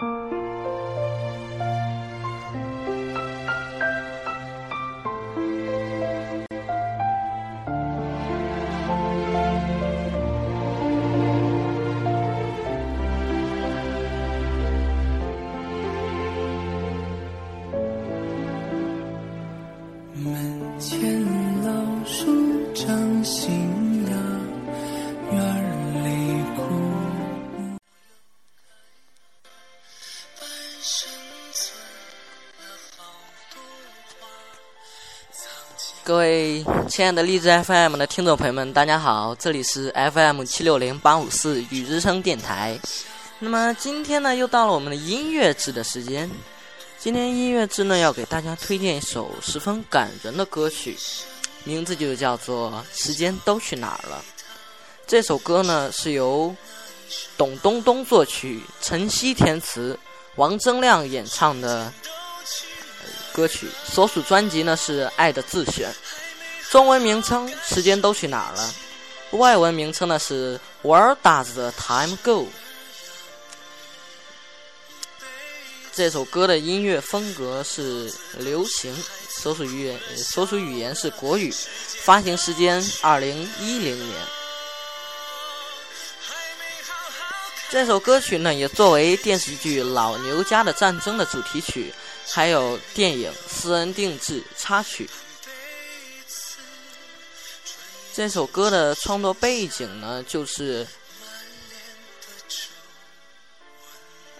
门前老树长新各位亲爱的荔枝 FM 的听众朋友们，大家好，这里是 FM 七六零八五四雨之声电台。那么今天呢，又到了我们的音乐制的时间。今天音乐制呢，要给大家推荐一首十分感人的歌曲，名字就叫做《时间都去哪儿了》。这首歌呢，是由董冬冬作曲，陈曦填词，王铮亮演唱的歌曲。所属专辑呢是《爱的自选》，中文名称《时间都去哪儿了》，外文名称呢是 Where Does the Time Go？这首歌的音乐风格是流行，所属语言所属语言是国语，发行时间二零一零年。这首歌曲呢，也作为电视剧《老牛家的战争》的主题曲，还有电影《私人定制》插曲。这首歌的创作背景呢，就是，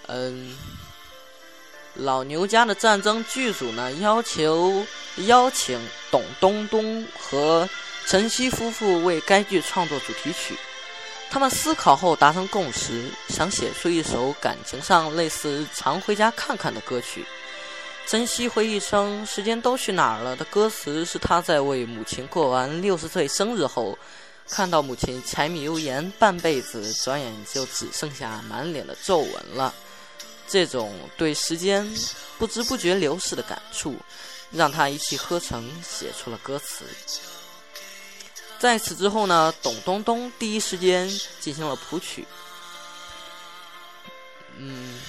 嗯。老牛家的战争剧组呢，要求邀请董冬冬和陈曦夫妇为该剧创作主题曲。他们思考后达成共识，想写出一首感情上类似“常回家看看”的歌曲。珍惜回忆称：“时间都去哪儿了”的歌词是他在为母亲过完六十岁生日后，看到母亲柴米油盐半辈子，转眼就只剩下满脸的皱纹了。这种对时间不知不觉流逝的感触，让他一气呵成写出了歌词。在此之后呢，董冬冬第一时间进行了谱曲，嗯，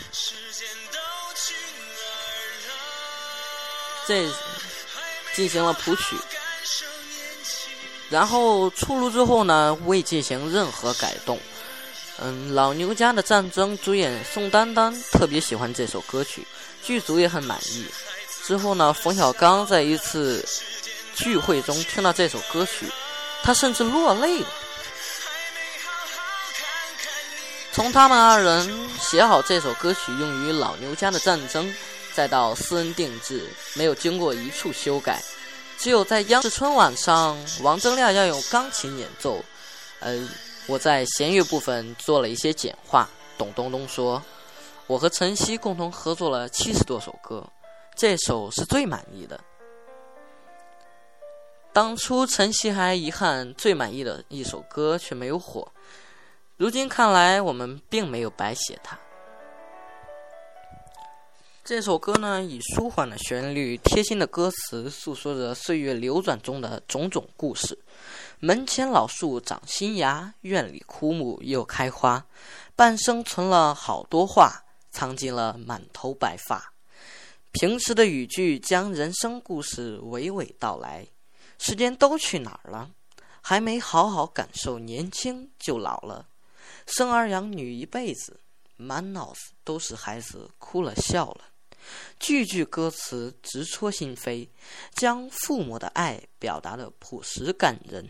这进行了谱曲，然后出炉之后呢，未进行任何改动。嗯，老牛家的战争主演宋丹丹特别喜欢这首歌曲，剧组也很满意。之后呢，冯小刚在一次聚会中听到这首歌曲，他甚至落泪了。从他们二人写好这首歌曲用于老牛家的战争，再到私人定制，没有经过一处修改，只有在央视春晚上，王铮亮要用钢琴演奏，呃。我在弦乐部分做了一些简化。董冬冬说：“我和陈曦共同合作了七十多首歌，这首是最满意的。当初陈曦还遗憾最满意的一首歌却没有火，如今看来我们并没有白写它。这首歌呢，以舒缓的旋律、贴心的歌词，诉说着岁月流转中的种种故事。”门前老树长新芽，院里枯木又开花。半生存了好多话，藏进了满头白发。平时的语句将人生故事娓娓道来。时间都去哪儿了？还没好好感受年轻就老了。生儿养女一辈子，满脑子都是孩子哭了笑了。句句歌词直戳心扉，将父母的爱表达的朴实感人。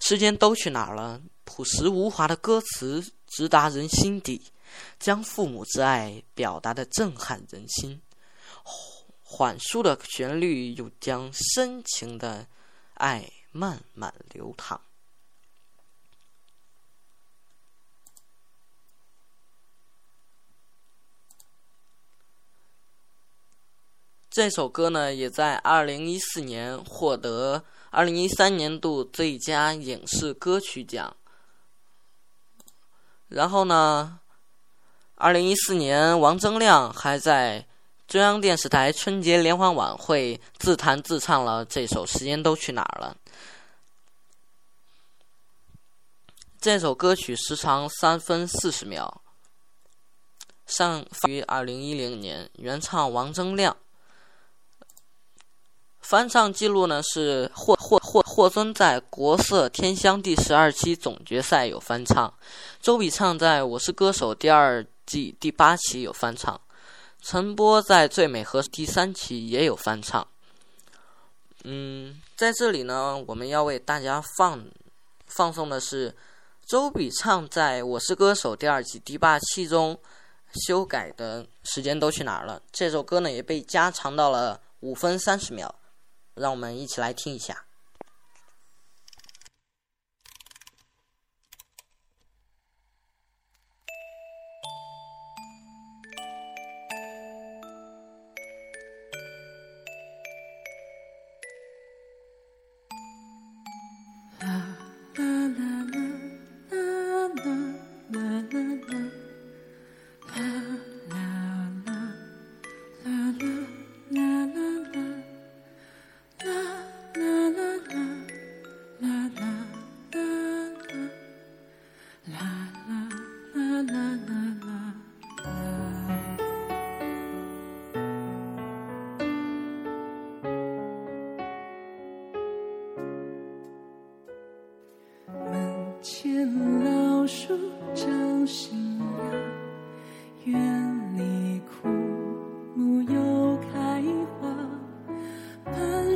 时间都去哪儿了？朴实无华的歌词直达人心底，将父母之爱表达的震撼人心。缓舒的旋律又将深情的爱慢慢流淌。这首歌呢，也在二零一四年获得二零一三年度最佳影视歌曲奖。然后呢，二零一四年，王铮亮还在中央电视台春节联欢晚会自弹自唱了这首《时间都去哪儿了》。这首歌曲时长三分四十秒。上于二零一零年，原唱王铮亮。翻唱记录呢是霍霍霍霍尊在《国色天香》第十二期总决赛有翻唱，周笔畅在《我是歌手》第二季第八期有翻唱，陈波在《最美和》第三期也有翻唱。嗯，在这里呢，我们要为大家放放送的是周笔畅在《我是歌手》第二季第八期中修改的《时间都去哪儿了》这首歌呢，也被加长到了五分三十秒。让我们一起来听一下。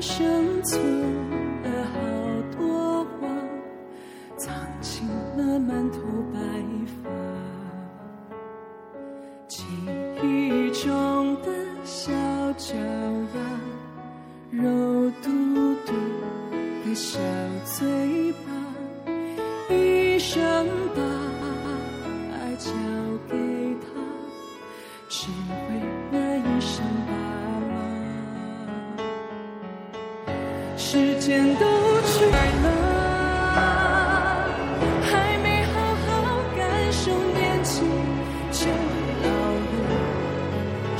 生存了好多话藏进了满头白发。记忆中的小脚丫肉嘟嘟的小嘴巴一生把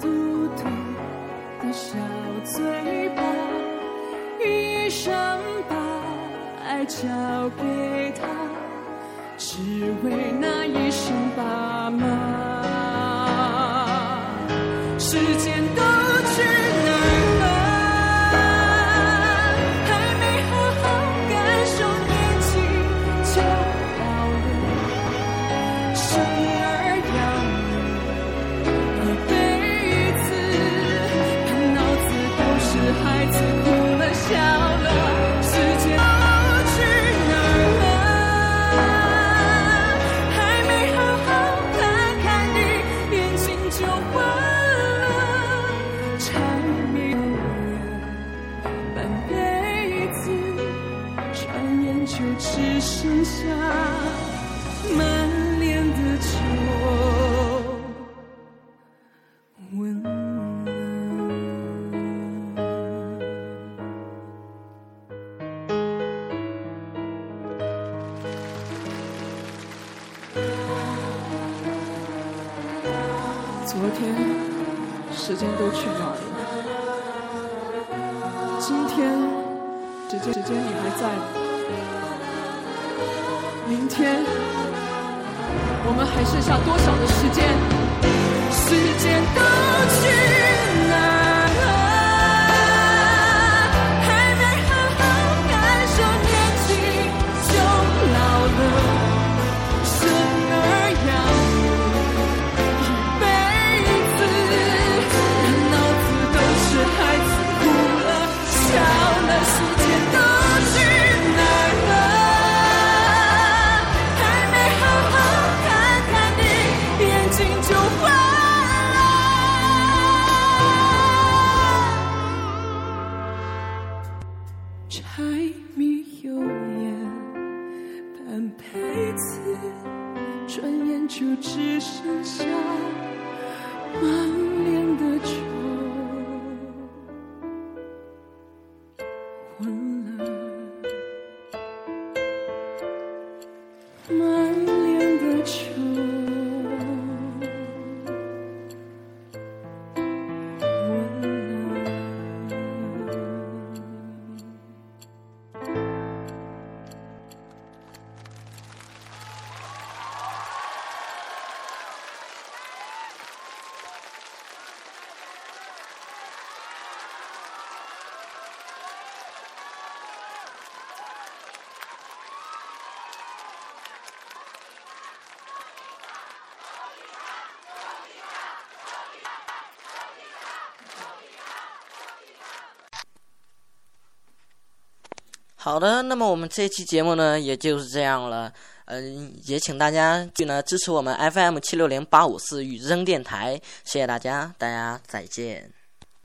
嘟嘟的小嘴巴一生把爱交给他只为那一声爸妈。时间就忘了缠绵的半辈子，转眼就只剩下。昨天，时间都去哪儿了？今天，时间时间你还在吗？明天，我们还剩下多少的时间？就只剩下满脸的好的，那么我们这期节目呢，也就是这样了。嗯，也请大家去呢支持我们 FM 七六零八五四雨扔电台，谢谢大家，大家再见。